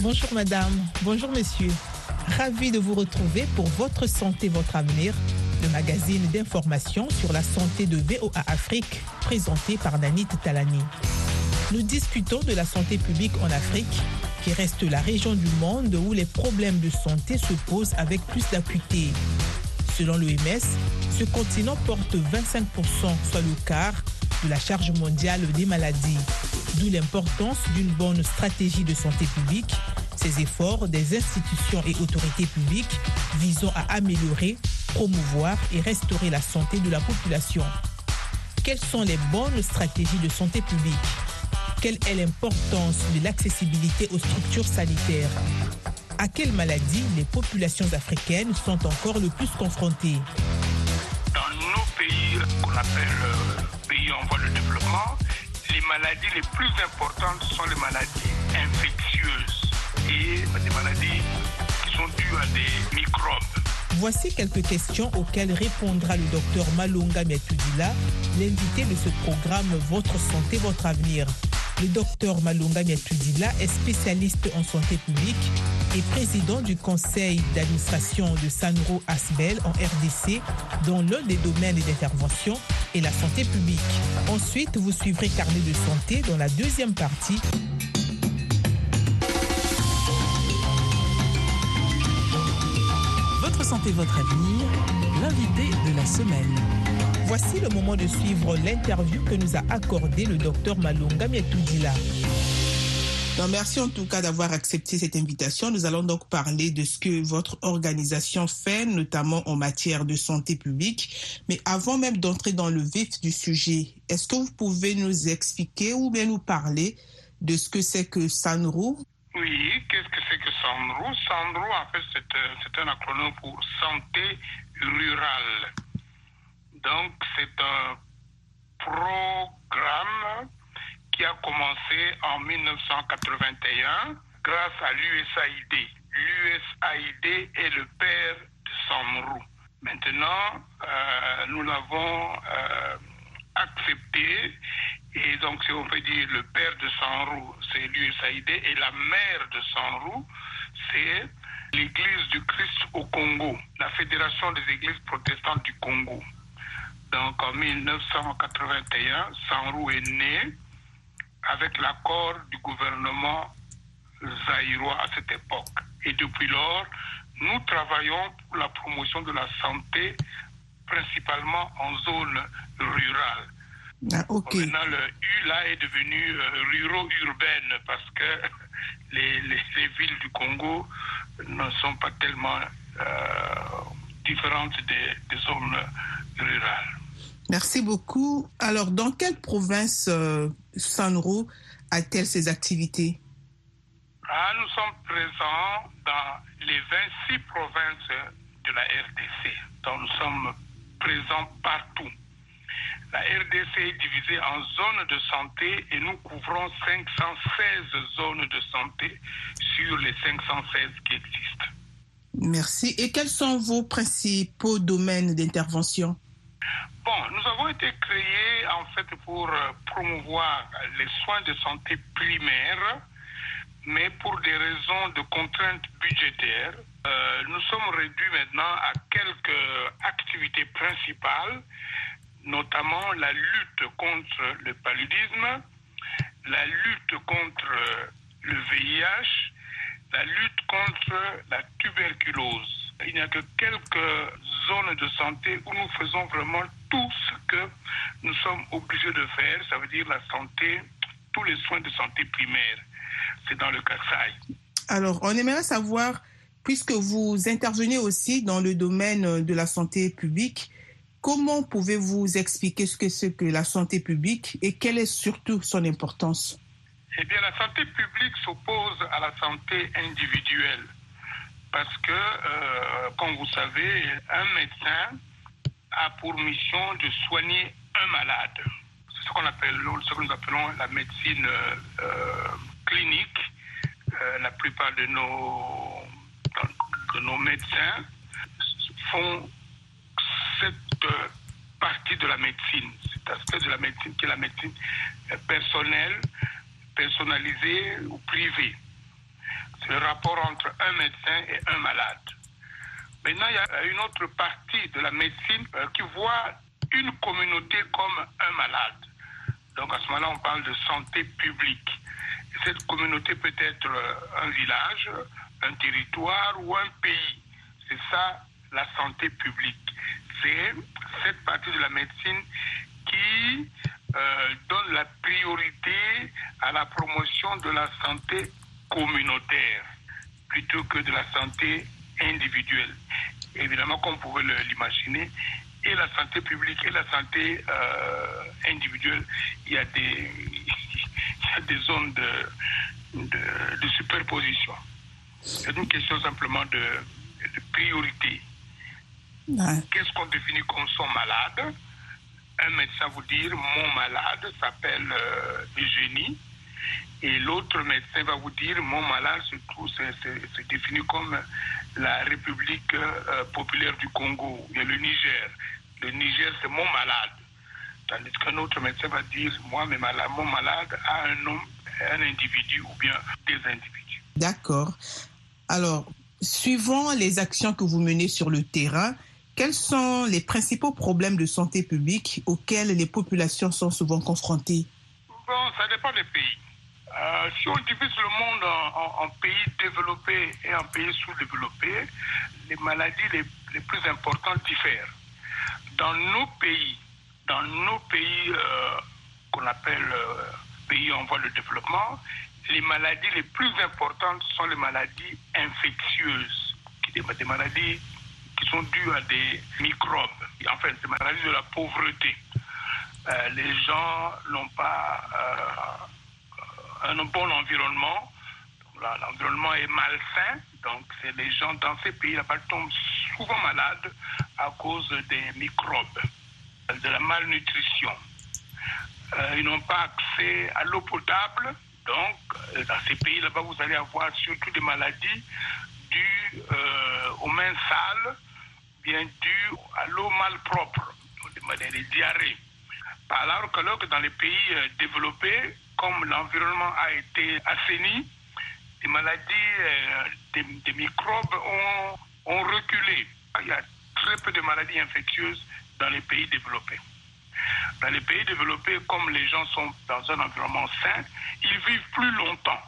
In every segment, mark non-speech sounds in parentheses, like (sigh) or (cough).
Bonjour madame, bonjour monsieur. Ravi de vous retrouver pour Votre santé, votre avenir, le magazine d'information sur la santé de VOA Afrique, présenté par Nanit Talani. Nous discutons de la santé publique en Afrique, qui reste la région du monde où les problèmes de santé se posent avec plus d'acuité. Selon l'OMS, ce continent porte 25%, soit le quart, de la charge mondiale des maladies. D'où l'importance d'une bonne stratégie de santé publique, ces efforts des institutions et autorités publiques visant à améliorer, promouvoir et restaurer la santé de la population. Quelles sont les bonnes stratégies de santé publique? Quelle est l'importance de l'accessibilité aux structures sanitaires? À quelles maladies les populations africaines sont encore le plus confrontées? Dans nos pays qu'on appelle euh, pays en voie de développement, les maladies les plus importantes sont les maladies infectieuses et des maladies qui sont dues à des microbes. Voici quelques questions auxquelles répondra le docteur Malunga Miatudila, l'invité de ce programme Votre santé, votre avenir. Le docteur Malunga Miatudila est spécialiste en santé publique et président du conseil d'administration de Sanro Asbel en RDC, dont l'un des domaines d'intervention est la santé publique. Ensuite, vous suivrez Carnet de santé dans la deuxième partie Votre santé, votre avenir, l'invité de la semaine. Voici le moment de suivre l'interview que nous a accordé le docteur Malunga Mietoudila. Non, merci en tout cas d'avoir accepté cette invitation. Nous allons donc parler de ce que votre organisation fait, notamment en matière de santé publique. Mais avant même d'entrer dans le vif du sujet, est-ce que vous pouvez nous expliquer ou bien nous parler de ce que c'est que SANRO Oui, qu'est-ce que c'est que SANRO SANRO, en fait, c'est c'est un acronyme pour Santé Rurale. Donc, c'est un programme qui a commencé en 1981 grâce à l'USAID. L'USAID est le père de Sanrou. Maintenant, euh, nous l'avons euh, accepté et donc si on peut dire le père de Sanrou, c'est l'USAID et la mère de Sanrou, c'est l'Église du Christ au Congo, la Fédération des Églises protestantes du Congo. Donc en 1981, Sanrou est né avec l'accord du gouvernement zaïrois à cette époque. Et depuis lors, nous travaillons pour la promotion de la santé, principalement en zone rurale. Ah. Maintenant, le U là est devenu euh, ruro-urbaine parce que (laughs) les, les- les villes du Congo ne sont pas tellement euh, différentes des, des zones rurales. Merci beaucoup. Alors, dans quelle province euh, Sanro a-t-elle ses activités? Ah, nous sommes présents dans les 26 provinces de la RDC. Donc nous sommes présents partout. La RDC est divisée en zones de santé et nous couvrons 516 zones de santé sur les 516 qui existent. Merci. Et quels sont vos principaux domaines d'intervention? Bon, nous avons été créés en fait pour euh, promouvoir les soins de santé primaires, mais pour des raisons de contraintes budgétaires, euh, nous sommes réduits maintenant à quelques activités principales, notamment la lutte contre le paludisme, la lutte contre le VIH, la lutte contre la tuberculose. Il n'y a que quelques zones de santé où nous faisons vraiment tout ce que nous sommes obligés de faire, ça veut dire la santé, tous les soins de santé primaire. C'est dans le Kassai. Alors, on aimerait savoir, puisque vous intervenez aussi dans le domaine de la santé publique, comment pouvez-vous expliquer ce que c'est que la santé publique et quelle est surtout son importance? Eh bien, la santé publique s'oppose à la santé individuelle. Parce que, euh, comme vous savez, un médecin a pour mission de soigner un malade. C'est ce qu'on appelle, ce que nous appelons la médecine euh, clinique. Euh, la plupart de nos, de nos médecins font de la médecine, cet aspect de la médecine qui est la médecine personnelle, personnalisée ou privée. Le rapport entre un médecin et un malade. Maintenant, il y a une autre partie de la médecine qui voit une communauté comme un malade. Donc à ce moment-là, on parle de santé publique. Et cette communauté peut être un village, un territoire ou un pays. C'est ça la santé publique. C'est cette partie de la médecine qui euh, donne la priorité à la promotion de la santé communautaire plutôt que de la santé individuelle. Évidemment, comme vous pouvez l'imaginer, et la santé publique et la santé euh, individuelle, il y, a des, (laughs) il y a des zones de, de, de superposition. C'est une question simplement de, de priorité. Ouais. Qu'est-ce qu'on définit comme son malade? Un médecin vous dire mon malade s'appelle euh, Eugénie et l'autre médecin va vous dire mon malade se, trouve, se définit comme la République euh, populaire du Congo, et le Niger. Le Niger, c'est mon malade. Tandis qu'un autre médecin va dire moi, mes malades, mon malade a un nom, un individu ou bien des individus. D'accord. Alors, suivant les actions que vous menez sur le terrain, quels sont les principaux problèmes de santé publique auxquels les populations sont souvent confrontées? Bon, ça dépend des pays. Euh, si on divise le monde en, pays développés et en pays sous-développés, les maladies les, plus importantes diffèrent. Dans nos pays, dans nos pays euh, qu'on appelle euh, pays en voie de développement, les maladies les plus importantes sont les maladies infectieuses, qui des, maladies qui sont dues à des microbes, enfin des maladies de la pauvreté. Les gens n'ont pas un bon environnement, l'environnement est malsain, donc c'est les gens dans ces pays-là tombent souvent malades à cause des microbes, de la malnutrition. Euh, ils n'ont pas accès à l'eau potable, donc, dans ces pays là-bas, vous allez avoir surtout des maladies dues euh, aux mains sales, bien dues à l'eau malpropre, des maladies diarrhées. Alors que, dans les pays euh, développés, comme l'environnement a été assaini, des maladies, euh, des, microbes ont, reculé. Il y a très peu de maladies infectieuses dans les pays développés. Dans les pays développés, comme les gens sont dans un environnement sain, ils vivent plus longtemps.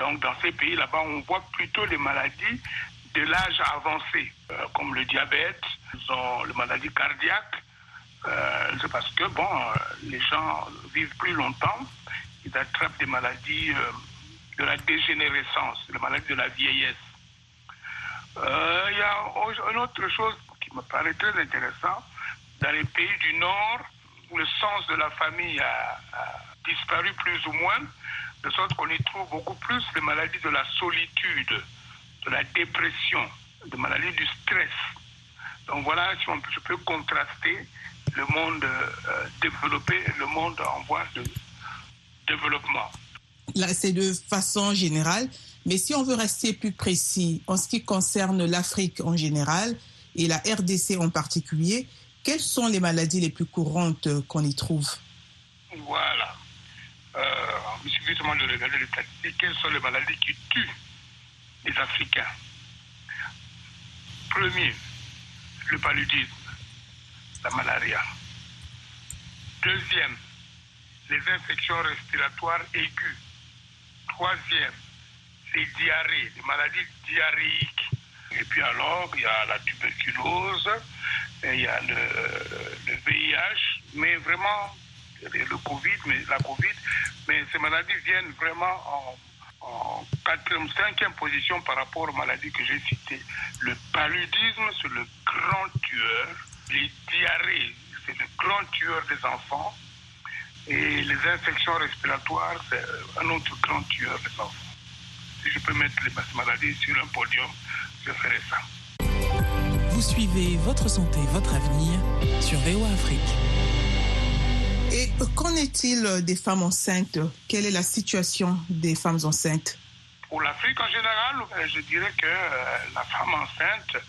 Donc dans ces pays là-bas, on voit plutôt les maladies de l'âge avancé, euh, comme le diabète, les maladies cardiaques. Euh, c'est parce que bon, les gens vivent plus longtemps, ils attrapent des maladies euh, de la dégénérescence, les maladies de la vieillesse. Il y a une autre chose qui me paraît très intéressant. Dans les pays du Nord, le sens de la famille a, a, disparu plus ou moins, de sorte qu'on y trouve beaucoup plus les maladies de la solitude, de la dépression, des maladies du stress. Donc voilà, si on, je peux contraster le monde euh, développé et le monde en voie de développement. Là, c'est de façon générale, mais si on veut rester plus précis en ce qui concerne l'Afrique en général et la RDC en particulier, quelles sont les maladies les plus courantes qu'on y trouve? Voilà. Euh, il suffit seulement de regarder les statistiques. Quelles sont les maladies qui tuent les Africains? Premier, le paludisme, la malaria. Deuxième, les infections respiratoires aiguës. Troisième, les diarrhées, les maladies diarrhéiques. Et puis alors, il y a la tuberculose, il y a le, le, VIH, mais vraiment le Covid, mais la Covid, mais ces maladies viennent vraiment en, en quatrième, cinquième position par rapport aux maladies que j'ai citées. Le paludisme, c'est le grand tueur. Les diarrhées, c'est le grand tueur des enfants. Et les infections respiratoires, c'est un autre grand tueur des enfants. Si je peux mettre les maladies sur un podium, je ferai ça. Vous suivez Votre santé, votre avenir sur VOA Afrique. Et qu'en est-il des femmes enceintes? Quelle est la situation des femmes enceintes? Pour l'Afrique en général, je dirais que la femme enceinte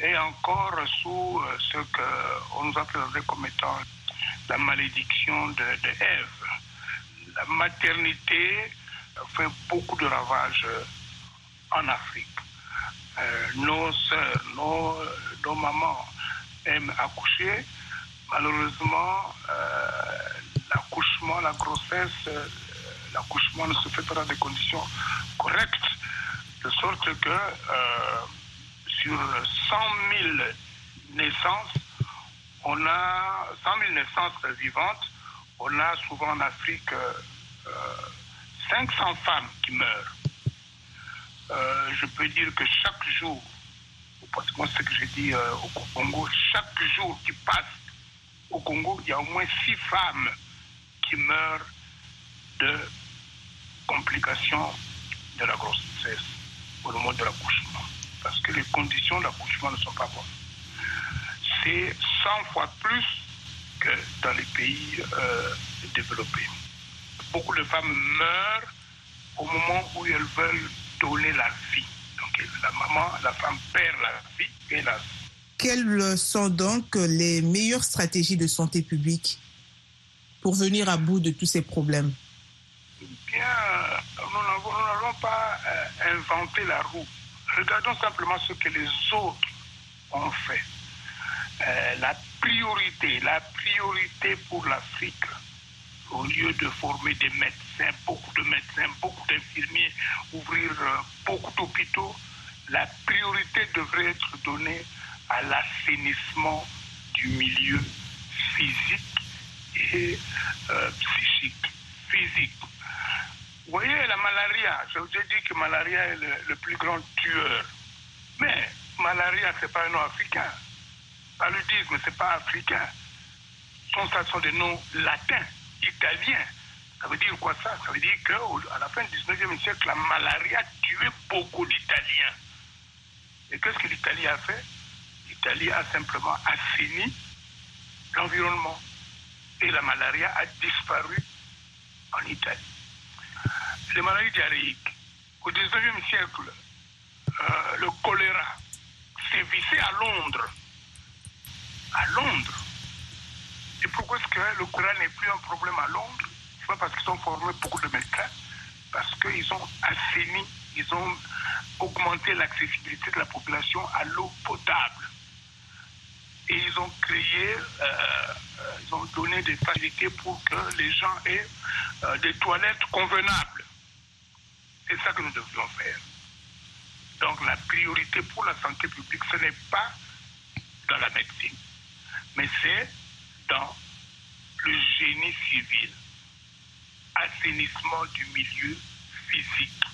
est encore sous ce qu'on nous a présenté comme étant la malédiction de, de Ève. La maternité fait beaucoup de ravages en Afrique. Euh, nos sœurs, nos, mamans aiment accoucher. Malheureusement, euh, l'accouchement, la grossesse, euh, l'accouchement ne se fait pas dans des conditions correctes, de sorte que euh, sur 100 000 naissances, on a 100 000 naissances vivantes, on a souvent en Afrique 500 femmes qui meurent. Euh, je peux dire que chaque jour, parce que ce que j'ai dit euh, au Congo, chaque jour qui passe au Congo, il y a au moins six femmes qui meurent de complications de la grossesse au moment de l'accouchement. Parce que les conditions d'accouchement ne sont pas bonnes. C'est 100 fois plus que dans les pays euh, développés. Beaucoup de femmes meurent au moment où elles veulent donner la vie. Donc la maman, la femme perd la vie, hélas. Quelles sont donc les meilleures stratégies de santé publique pour venir à bout de tous ces problèmes? Bien, nous n'avons pas euh, inventé la roue. Regardons simplement ce que les autres ont fait. Euh, la priorité, la priorité pour l'Afrique, au lieu de former des médecins, beaucoup de médecins, beaucoup d'infirmiers, ouvrir beaucoup d'hôpitaux, la priorité devrait être donnée à l'assainissement du milieu physique et euh, psychique. Physique. Vous voyez, la malaria, je vous ai dit que malaria est le, le plus grand tueur. Mais malaria, ce n'est pas un nom africain. Paludisme, ce n'est pas africain. Ce sont des noms latins italien. Ça veut dire quoi ça? Ça veut dire qu'à la fin du 19e siècle, la malaria tuait beaucoup d'Italiens. Et qu'est-ce que l'Italie a fait? L'Italie a simplement assaini l'environnement. Et la malaria a disparu en Italie. Les maladies diarrhéiques. Au 19e siècle, euh, le choléra sévissait à Londres. À Londres. Et pourquoi est-ce que le choléra n'est plus un problème à Londres? C'est pas parce qu'ils ont formé beaucoup de médecins, parce qu'ils ont assaini, ils ont augmenté l'accessibilité de la population à l'eau potable. Et ils ont créé, euh, ils ont donné des facilités pour que les gens aient euh, des toilettes convenables. C'est ça que nous devrions faire. Donc la priorité pour la santé publique, ce n'est pas dans la médecine, mais c'est dans le génie civil, assainissement du milieu physique,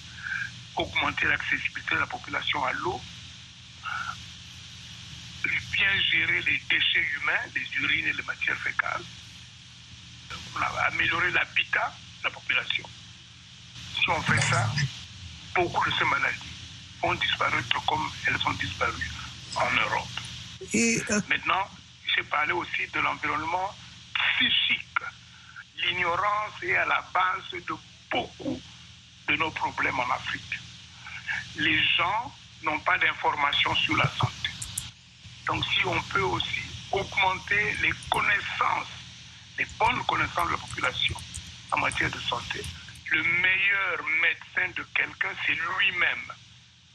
augmenter l'accessibilité de la population à l'eau, bien gérer les déchets humains, les urines et les matières fécales, améliorer l'habitat de la population. Si on fait ça, beaucoup de ces maladies vont disparaître comme elles ont disparu en Europe. Et, euh... Maintenant, j'ai parlé aussi de l'environnement psychique. L'ignorance est à la base de beaucoup de nos problèmes en Afrique. Les gens n'ont pas d'informations sur la santé. Donc si on peut aussi augmenter les connaissances, les bonnes connaissances de la population en matière de santé, le meilleur médecin de quelqu'un, c'est lui-même.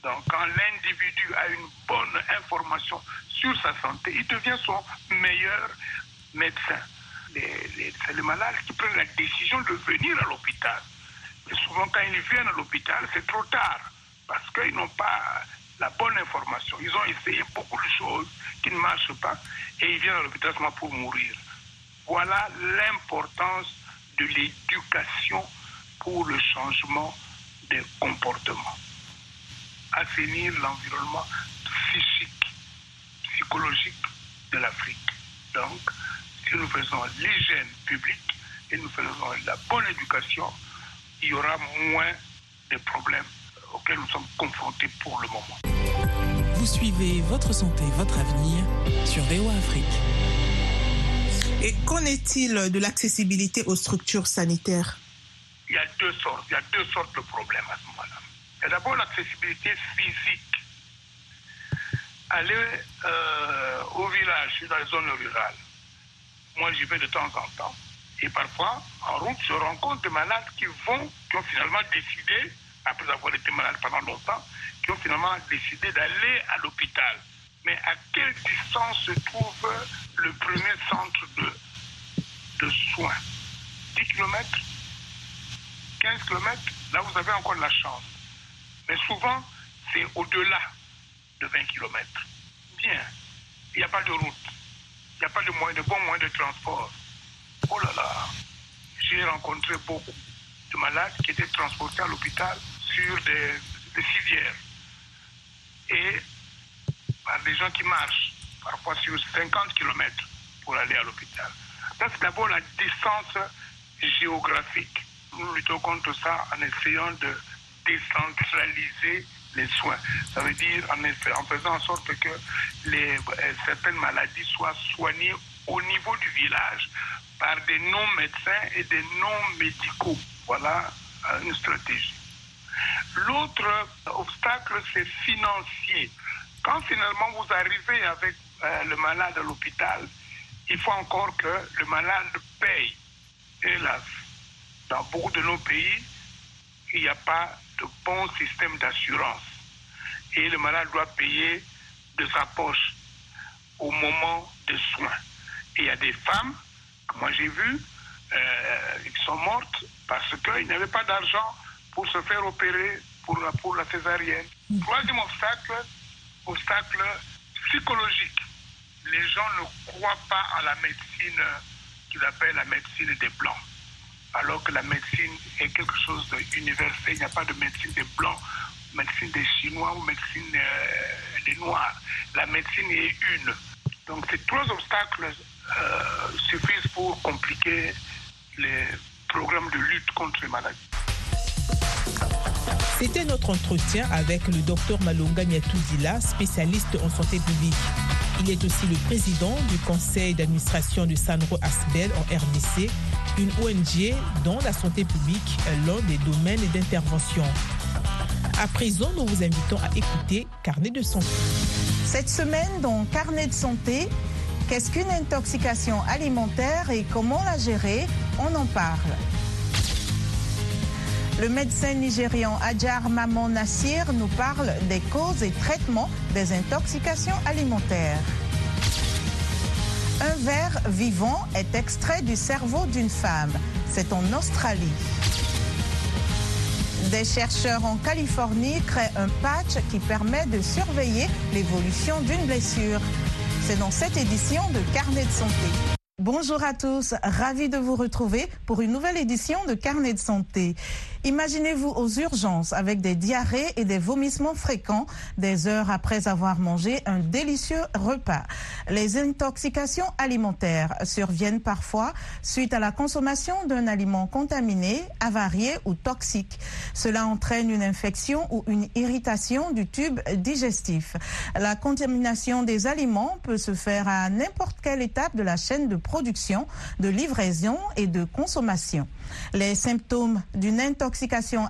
Donc quand l'individu a une bonne information sur sa santé, il devient son meilleur médecin. C'est les malades qui prennent la décision de venir à l'hôpital. Mais souvent, quand ils viennent à l'hôpital, c'est trop tard parce qu'ils n'ont pas la bonne information. Ils ont essayé beaucoup de choses qui ne marchent pas et ils viennent à l'hôpital seulement pour mourir. Voilà l'importance de l'éducation pour le changement des comportements. Assainir l'environnement psychique psychologique de l'Afrique. Donc, si nous faisons l'hygiène publique et nous faisons la bonne éducation, il y aura moins de problèmes auxquels nous sommes confrontés pour le moment. Vous suivez votre santé, votre avenir sur VOA Afrique. Et qu'en est-il de l'accessibilité aux structures sanitaires? Il y a deux sortes, il y a deux sortes de problèmes à ce moment-là. Il y a d'abord l'accessibilité physique aller euh, au village, dans les zones rurales. moi j'y vais de temps en temps. Et parfois, en route, je rencontre des malades qui vont, qui ont finalement décidé, après avoir été malades pendant longtemps, qui ont finalement décidé d'aller à l'hôpital. Mais à quelle distance se trouve le premier centre de, de soins? 10 km 15 km Là, vous avez encore de la chance. Mais souvent, c'est au-delà de 20 km. Bien, il n'y a pas de route, il n'y a pas de, moyen, de bons moyens de transport. Oh là là, j'ai rencontré beaucoup de malades qui étaient transportés à l'hôpital sur des, des civières et par des gens qui marchent, parfois sur 50 km pour aller à l'hôpital. Ça, c'est d'abord la distance géographique. Nous luttons contre ça en essayant de décentraliser les soins. Ça veut dire en, faisant en sorte que les, euh, certaines maladies soient soignées au niveau du village par des non-médecins et des non-médicaux. Voilà euh, une stratégie. L'autre obstacle, c'est financier. Quand finalement vous arrivez avec euh, le malade à l'hôpital, il faut encore que le malade paye. Hélas, dans beaucoup de nos pays, il n'y a pas de bon système d'assurance. Et le malade doit payer de sa poche au moment des soins. Et il y a des femmes, que moi j'ai vues, euh, qui sont mortes parce qu'ils n'avaient pas d'argent pour se faire opérer pour la, pour la césarienne. Troisième obstacle, obstacle psychologique. Les gens ne croient pas à la médecine qu'ils appellent la médecine des blancs alors que la médecine est quelque chose d'universel. Il n'y a pas de médecine des blancs, médecine des chinois ou médecine euh, des noirs. La médecine est une. Donc ces trois obstacles euh, suffisent pour compliquer les programmes de lutte contre les maladies. C'était notre entretien avec le docteur Malonga Niatouzila, spécialiste en santé publique. Il est aussi le président du conseil d'administration de Sanro Asbel en RDC, une ONG dont la santé publique l'un des domaines d'intervention. À présent, nous vous invitons à écouter Carnet de santé. Cette semaine, dans Carnet de santé, qu'est-ce qu'une intoxication alimentaire et comment la gérer? On en parle. Le médecin nigérian Adjar Mamon Nassir nous parle des causes et traitements des intoxications alimentaires. Un verre vivant est extrait du cerveau d'une femme. C'est en Australie. Des chercheurs en Californie créent un patch qui permet de surveiller l'évolution d'une blessure. C'est dans cette édition de Carnet de santé. Bonjour à tous, ravi de vous retrouver pour une nouvelle édition de Carnet de santé. Imaginez-vous aux urgences avec des diarrhées et des vomissements fréquents des heures après avoir mangé un délicieux repas. Les intoxications alimentaires surviennent parfois suite à la consommation d'un aliment contaminé, avarié ou toxique. Cela entraîne une infection ou une irritation du tube digestif. La contamination des aliments peut se faire à n'importe quelle étape de la chaîne de production, de livraison et de consommation. Les symptômes d'une intoxication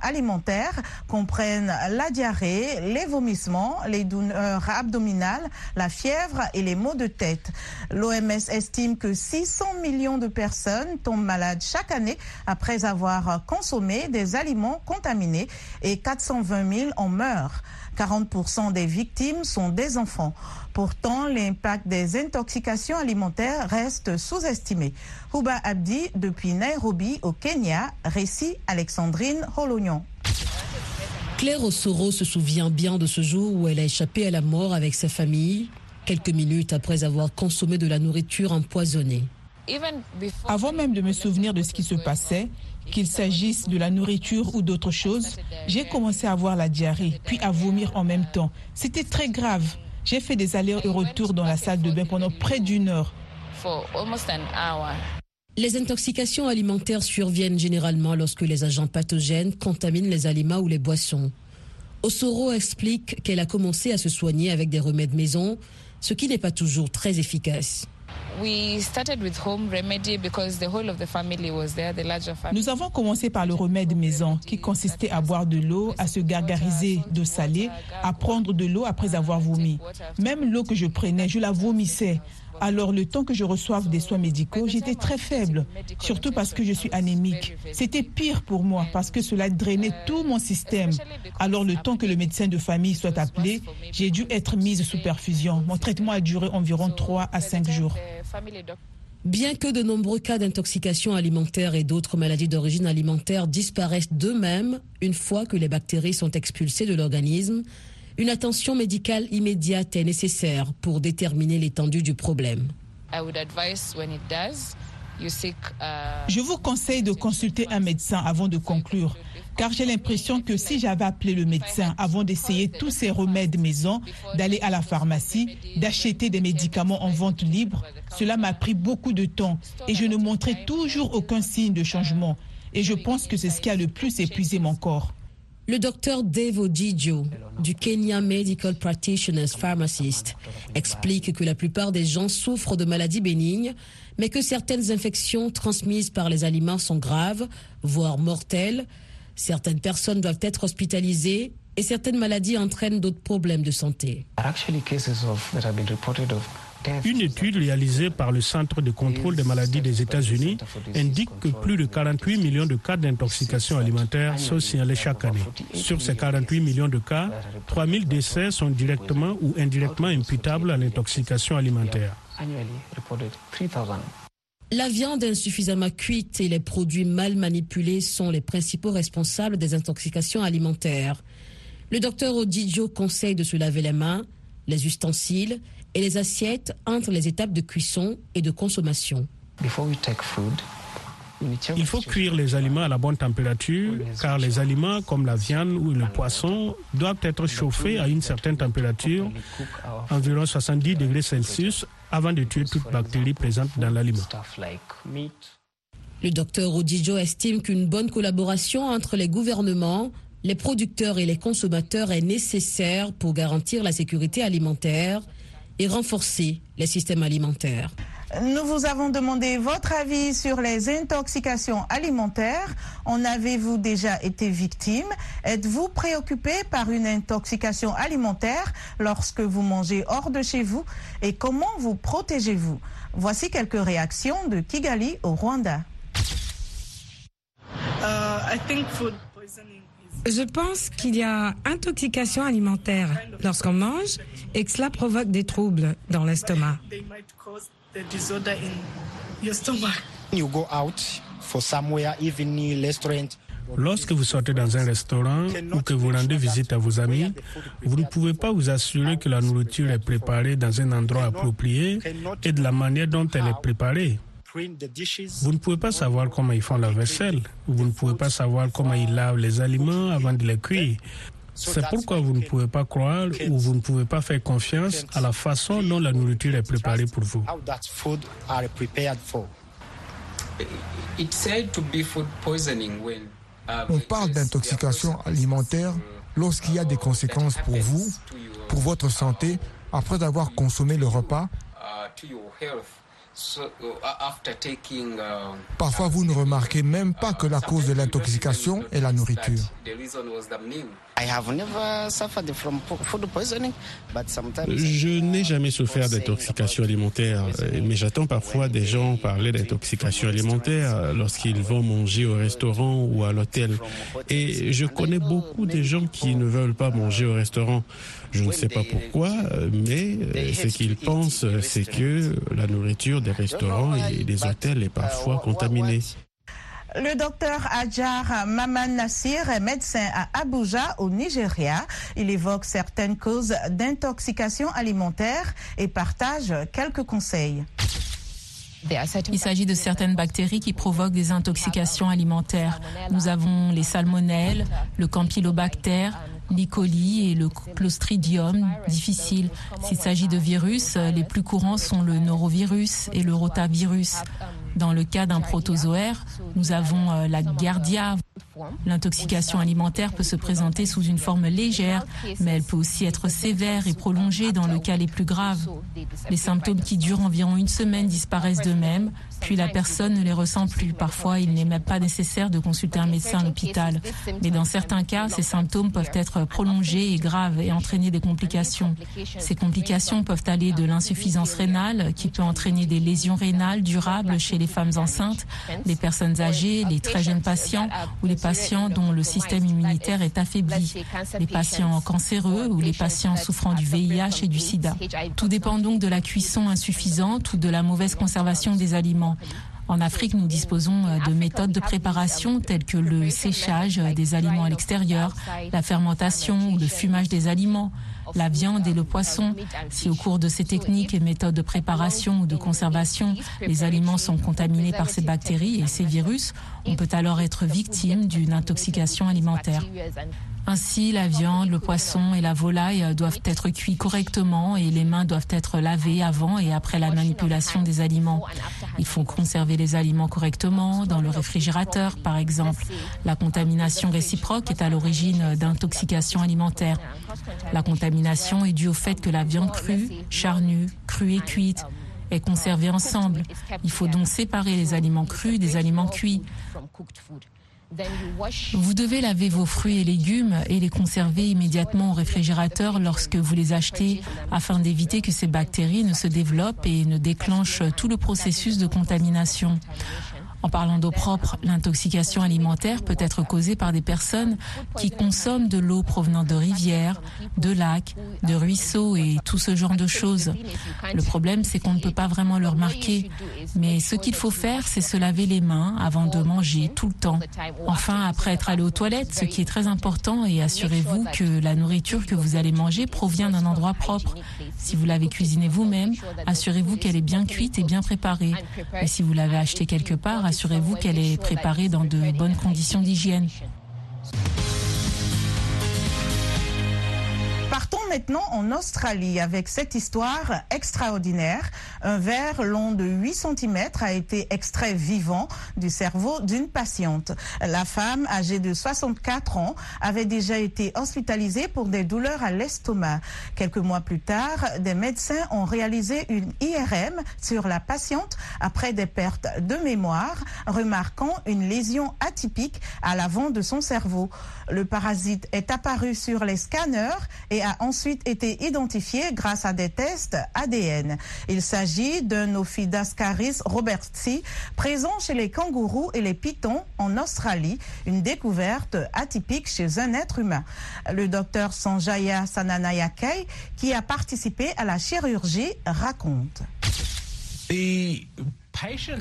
alimentaire comprennent la diarrhée, les vomissements, les douleurs abdominales, la fièvre et les maux de tête. L'OMS estime que 600 millions de personnes tombent malades chaque année après avoir consommé des aliments contaminés et 420 000 en meurent. 40% des victimes sont des enfants. Pourtant, l'impact des intoxications alimentaires reste sous-estimé. Huba Abdi, depuis Nairobi, au Kenya, récit Alexandrine Holognon. Claire Osoro se souvient bien de ce jour où elle a échappé à la mort avec sa famille, quelques minutes après avoir consommé de la nourriture empoisonnée. Avant même de me souvenir de ce qui se passait, qu'il s'agisse de la nourriture ou d'autre chose, j'ai commencé à avoir la diarrhée, puis à vomir en même temps. C'était très grave. J'ai fait des allers et retours dans la salle de bain pendant près d'une heure. Les intoxications alimentaires surviennent généralement lorsque les agents pathogènes contaminent les aliments ou les boissons. Osoro explique qu'elle a commencé à se soigner avec des remèdes maison, ce qui n'est pas toujours très efficace. Nous avons commencé par le remède maison qui consistait à boire de l'eau, à se gargariser d'eau salée, à prendre de l'eau après avoir vomi. Même l'eau que je prenais, je la vomissais. Alors le temps que je reçoive des soins médicaux, j'étais très faible, surtout parce que je suis anémique. C'était pire pour moi parce que cela drainait tout mon système. Alors le temps que le médecin de famille soit appelé, j'ai dû être mise sous perfusion. Mon traitement a duré environ 3 à 5 jours. Bien que de nombreux cas d'intoxication alimentaire et d'autres maladies d'origine alimentaire disparaissent d'eux-mêmes une fois que les bactéries sont expulsées de l'organisme, une attention médicale immédiate est nécessaire pour déterminer l'étendue du problème. Je vous conseille de consulter un médecin avant de conclure, car j'ai l'impression que si j'avais appelé le médecin avant d'essayer tous ces remèdes maison, d'aller à la pharmacie, d'acheter des médicaments en vente libre, cela m'a pris beaucoup de temps et je ne montrais toujours aucun signe de changement. Et je pense que c'est ce qui a le plus épuisé mon corps. Le docteur Dave Odijo du Kenya Medical Practitioners Pharmacist explique que la plupart des gens souffrent de maladies bénignes, mais que certaines infections transmises par les aliments sont graves, voire mortelles. Certaines personnes doivent être hospitalisées et certaines maladies entraînent d'autres problèmes de santé. Une étude réalisée par le Centre de contrôle des maladies des États-Unis indique que plus de 48 millions de cas d'intoxication alimentaire sont signalés chaque année. Sur ces 48 millions de cas, 3 000 décès sont directement ou indirectement imputables à l'intoxication alimentaire. La viande insuffisamment cuite et les produits mal manipulés sont les principaux responsables des intoxications alimentaires. Le docteur Odijo conseille de se laver les mains, les ustensiles et les assiettes entre les étapes de cuisson et de consommation. Il faut cuire les aliments à la bonne température, car les aliments comme la viande ou le poisson doivent être chauffés à une certaine température, environ 70 degrés Celsius, avant de tuer toute bactérie présente dans l'aliment. Le docteur Odijo estime qu'une bonne collaboration entre les gouvernements, les producteurs et les consommateurs est nécessaire pour garantir la sécurité alimentaire et renforcer les systèmes alimentaires. Nous vous avons demandé votre avis sur les intoxications alimentaires. En avez-vous déjà été victime? Êtes-vous préoccupé par une intoxication alimentaire lorsque vous mangez hors de chez vous? Et comment vous protégez-vous? Voici quelques réactions de Kigali au Rwanda. Je pense qu'il y a intoxication alimentaire lorsqu'on mange et que cela provoque des troubles dans l'estomac. Lorsque vous sortez dans un restaurant ou que vous rendez visite à vos amis, vous ne pouvez pas vous assurer que la nourriture est préparée dans un endroit approprié et de la manière dont elle est préparée. Vous ne pouvez pas savoir comment ils font la vaisselle. Vous ne pouvez pas savoir comment ils lavent les aliments avant de les cuire. C'est pourquoi vous ne pouvez pas croire ou vous ne pouvez pas faire confiance à la façon dont la nourriture est préparée pour vous. On parle d'intoxication alimentaire lorsqu'il y a des conséquences pour vous, pour votre santé, après avoir consommé le repas Parfois, vous ne remarquez même pas que la cause de l'intoxication est la nourriture. Je n'ai jamais souffert d'intoxication alimentaire, mais j'attends parfois des gens parler d'intoxication alimentaire lorsqu'ils vont manger au restaurant ou à l'hôtel. Et je connais beaucoup de gens qui ne veulent pas manger au restaurant. Je ne sais pas pourquoi, mais ce qu'ils pensent, c'est que la nourriture des restaurants et des hôtels est parfois contaminée. Le docteur Adjar Maman Nassir est médecin à Abuja, au Nigeria. Il évoque certaines causes d'intoxication alimentaire et partage quelques conseils. Il s'agit de certaines bactéries qui provoquent des intoxications alimentaires. Nous avons les salmonelles, le campylobactère, l'E. et le clostridium difficile. S'il s'agit de virus, les plus courants sont le norovirus et le rotavirus. Dans le cas d'un protozoaire, nous avons la Giardia. L'intoxication alimentaire peut se présenter sous une forme légère, mais elle peut aussi être sévère et prolongée dans le cas les plus graves. Les symptômes qui durent environ une semaine disparaissent d'eux-mêmes, puis la personne ne les ressent plus. Parfois, il n'est même pas nécessaire de consulter un médecin à l'hôpital. Mais dans certains cas, ces symptômes peuvent être prolongés et graves et entraîner des complications. Ces complications peuvent aller de l'insuffisance rénale, qui peut entraîner des lésions rénales durables chez les femmes enceintes, les personnes âgées, les très jeunes patients ou les patients dont le système immunitaire est affaibli, les patients cancéreux ou les patients souffrant du VIH et du sida. Tout dépend donc de la cuisson insuffisante ou de la mauvaise conservation des aliments. En Afrique, nous disposons euh, de méthodes de préparation telles que le séchage euh, des aliments à l'extérieur, la fermentation ou le fumage des aliments, la viande et le poisson. Si au cours de ces techniques et méthodes de préparation ou de conservation, les aliments sont contaminés par ces bactéries et ces virus, on peut alors être victime d'une intoxication alimentaire. Ainsi, la viande, le poisson et la volaille doivent être cuits correctement et les mains doivent être lavées avant et après la manipulation des aliments. Il faut conserver les aliments correctement dans le réfrigérateur, par exemple. La contamination réciproque est à l'origine d'intoxication alimentaire. La contamination est due au fait que la viande crue, charnue, crue et cuite est conservée ensemble. Il faut donc séparer les aliments crus des aliments cuits. Vous devez laver vos fruits et légumes et les conserver immédiatement au réfrigérateur lorsque vous les achetez afin d'éviter que ces bactéries ne se développent et ne déclenchent tout le processus de contamination. En parlant d'eau propre, l'intoxication alimentaire peut être causée par des personnes qui consomment de l'eau provenant de rivières, de lacs, de ruisseaux et tout ce genre de choses. Le problème, c'est qu'on ne peut pas vraiment le remarquer. Mais ce qu'il faut faire, c'est se laver les mains avant de manger tout le temps. Enfin, après être allé aux toilettes, ce qui est très important, et assurez-vous que la nourriture que vous allez manger provient d'un endroit propre. Si vous l'avez cuisinée vous-même, assurez-vous qu'elle est bien cuite et bien préparée. Et si vous l'avez achetée quelque part, assurez-vous qu'elle est préparée dans de bonnes conditions d'hygiène. Partons maintenant en Australie avec cette histoire extraordinaire. Un verre long de 8 cm a été extrait vivant du cerveau d'une patiente. La femme, âgée de 64 ans, avait déjà été hospitalisée pour des douleurs à l'estomac. Quelques mois plus tard, des médecins ont réalisé une IRM sur la patiente après des pertes de mémoire, remarquant une lésion atypique à l'avant de son cerveau. Le parasite est apparu sur les scanners et a ensuite été identifié grâce à des tests ADN. Il s'agit d'un Ophidascaris robertsi présent chez les kangourous et les pitons en Australie, une découverte atypique chez un être humain. Le docteur Sanjaya Sananayakei, qui a participé à la chirurgie, raconte.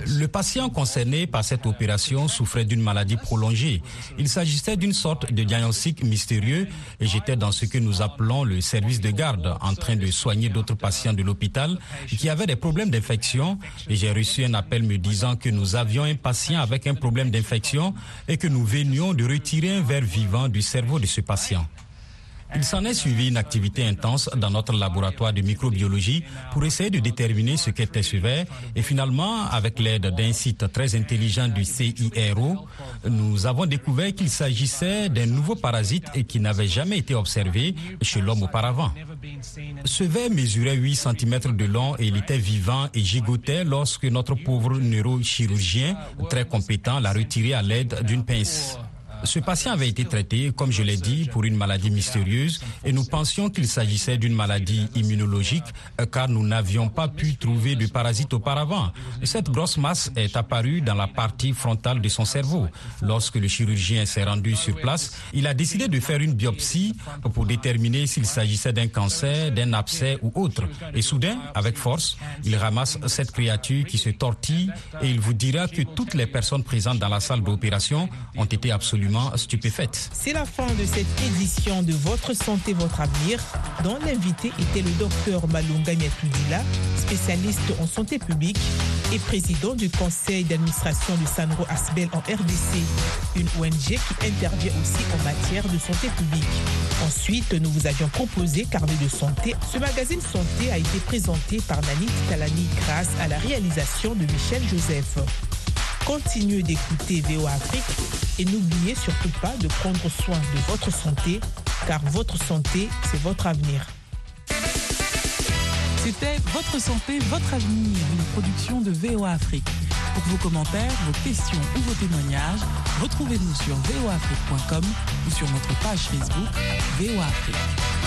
Le patient concerné par cette opération souffrait d'une maladie prolongée. Il s'agissait d'une sorte de diagnostic mystérieux et j'étais dans ce que nous appelons le service de garde en train de soigner d'autres patients de l'hôpital qui avaient des problèmes d'infection et j'ai reçu un appel me disant que nous avions un patient avec un problème d'infection et que nous venions de retirer un verre vivant du cerveau de ce patient. Il s'en est suivi une activité intense dans notre laboratoire de microbiologie pour essayer de déterminer ce qu'était ce verre et finalement, avec l'aide d'un site très intelligent du CIRO, nous avons découvert qu'il s'agissait d'un nouveau parasite et qui n'avait jamais été observé chez l'homme auparavant. Ce verre mesurait 8 cm de long et il était vivant et gigotait lorsque notre pauvre neurochirurgien, très compétent, l'a retiré à l'aide d'une pince. Ce patient avait été traité, comme je l'ai dit, pour une maladie mystérieuse et nous pensions qu'il s'agissait d'une maladie immunologique euh, car nous n'avions pas pu trouver de parasite auparavant. Cette grosse masse est apparue dans la partie frontale de son cerveau. Lorsque le chirurgien s'est rendu sur place, il a décidé de faire une biopsie pour déterminer s'il s'agissait d'un cancer, d'un abcès ou autre. Et soudain, avec force, il ramasse cette créature qui se tortille et il vous dira que toutes les personnes présentes dans la salle d'opération ont été absolument stupéfaite. C'est la fin de cette édition de Votre santé, votre avenir, dont l'invité était le docteur Malunga Nyatudila, spécialiste en santé publique et président du conseil d'administration du Sanro Asbel en RDC, une ONG qui intervient aussi en matière de santé publique. Ensuite, nous vous avions proposé Carnet de santé. Ce magazine santé a été présenté par Nani Talani grâce à la réalisation de Michel Joseph. Continuez d'écouter VOA Afrique et n'oubliez surtout pas de prendre soin de votre santé, car votre santé, c'est votre avenir. C'était Votre santé, votre avenir, une production de VOA Afrique. Pour vos commentaires, vos questions ou vos témoignages, retrouvez-nous sur voafrique.com ou sur notre page Facebook VOA Afrique.